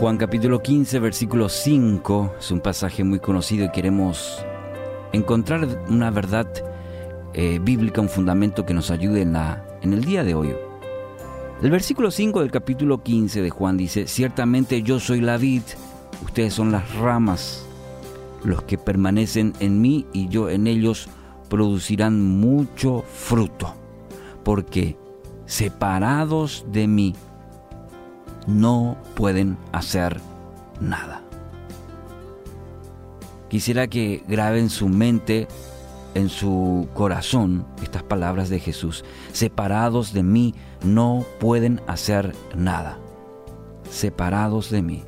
Juan capítulo 15, versículo 5 es un pasaje muy conocido y queremos encontrar una verdad eh, bíblica, un fundamento que nos ayude en, la, en el día de hoy. El versículo 5 del capítulo 15 de Juan dice, ciertamente yo soy la vid, ustedes son las ramas, los que permanecen en mí y yo en ellos producirán mucho fruto, porque separados de mí no pueden hacer nada. Quisiera que graben su mente, en su corazón, estas palabras de Jesús. Separados de mí no pueden hacer nada. Separados de mí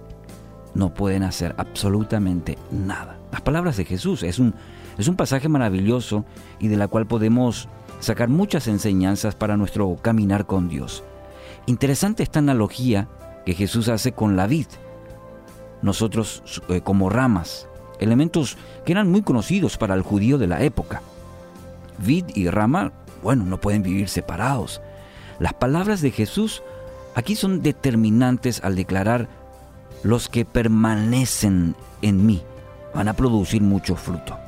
no pueden hacer absolutamente nada. Las palabras de Jesús es un, es un pasaje maravilloso y de la cual podemos sacar muchas enseñanzas para nuestro caminar con Dios. Interesante esta analogía que Jesús hace con la vid. Nosotros eh, como ramas, elementos que eran muy conocidos para el judío de la época. Vid y rama, bueno, no pueden vivir separados. Las palabras de Jesús aquí son determinantes al declarar los que permanecen en mí van a producir mucho fruto.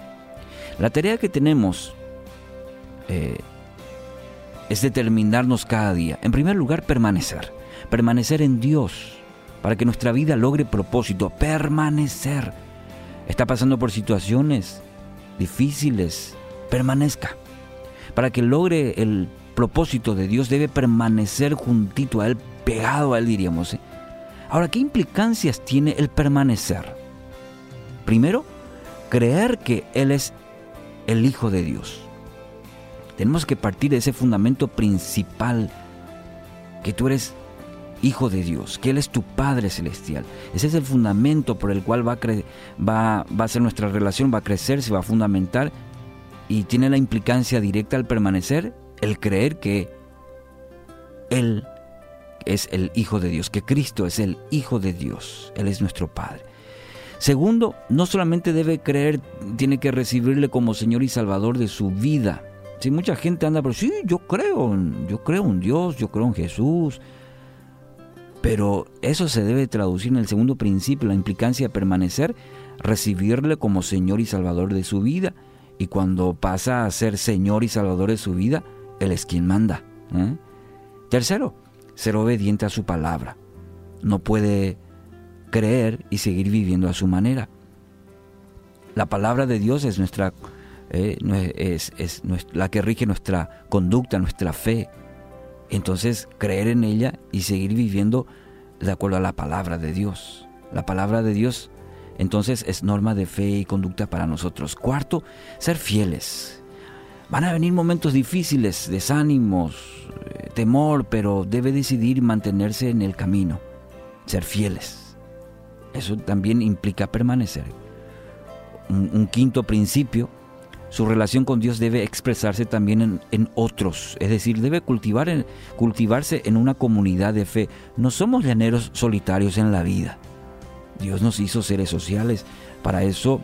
La tarea que tenemos eh, es determinarnos cada día. En primer lugar, permanecer permanecer en Dios, para que nuestra vida logre propósito, permanecer. Está pasando por situaciones difíciles, permanezca. Para que logre el propósito de Dios debe permanecer juntito a Él, pegado a Él diríamos. ¿eh? Ahora, ¿qué implicancias tiene el permanecer? Primero, creer que Él es el Hijo de Dios. Tenemos que partir de ese fundamento principal, que tú eres hijo de Dios, que Él es tu Padre Celestial. Ese es el fundamento por el cual va a, va, va a ser nuestra relación, va a crecer, se va a fundamentar y tiene la implicancia directa al permanecer, el creer que Él es el Hijo de Dios, que Cristo es el Hijo de Dios, Él es nuestro Padre. Segundo, no solamente debe creer, tiene que recibirle como Señor y Salvador de su vida. Si mucha gente anda, pero sí, yo creo, yo creo en Dios, yo creo en Jesús, pero eso se debe traducir en el segundo principio, la implicancia de permanecer, recibirle como Señor y Salvador de su vida. Y cuando pasa a ser Señor y Salvador de su vida, Él es quien manda. ¿eh? Tercero, ser obediente a su palabra. No puede creer y seguir viviendo a su manera. La palabra de Dios es nuestra eh, es, la que rige nuestra conducta, nuestra fe, entonces creer en ella y seguir viviendo de acuerdo a la palabra de Dios. La palabra de Dios entonces es norma de fe y conducta para nosotros. Cuarto, ser fieles. Van a venir momentos difíciles, desánimos, eh, temor, pero debe decidir mantenerse en el camino, ser fieles. Eso también implica permanecer. un quinto principio su relación con Dios debe expresarse también en, otros, es decir, debe cultivar cultivarse en una comunidad de fe. No somos llaneros solitarios en la vida. Dios nos hizo seres sociales. Para eso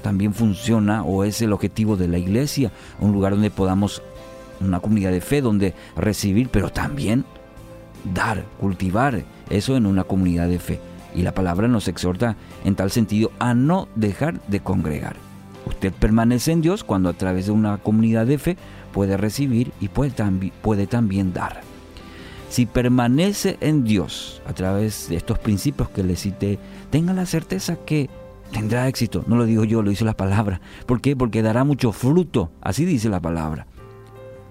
también funciona o es el objetivo de la iglesia, un lugar donde podamos, una comunidad de fe, donde recibir, pero también dar, cultivar eso en una comunidad de fe. Y la palabra nos exhorta en tal sentido a no dejar de congregar. Usted permanece en Dios cuando a través de una comunidad de fe puede recibir y puede, puede también dar. Si permanece en Dios a través de estos principios que le cité, tenga la certeza que tendrá éxito. No lo digo yo, lo dice la palabra. ¿Por qué? Porque dará mucho fruto. Así dice la palabra.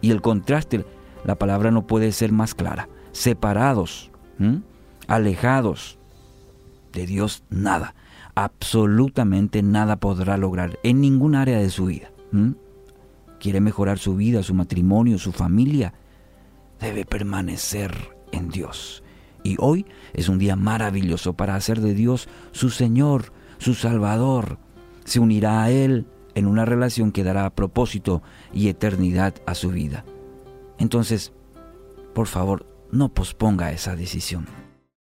Y el contraste, la palabra no puede ser más clara. Separados, alejados de Dios, nada absolutamente nada podrá lograr en ningún área de su vida. Quiere mejorar su vida, su matrimonio, su familia. Debe permanecer en Dios. Y hoy es un día maravilloso para hacer de Dios su Señor, su Salvador. Se unirá a Él en una relación que dará propósito y eternidad a su vida. Entonces, por favor, no posponga esa decisión.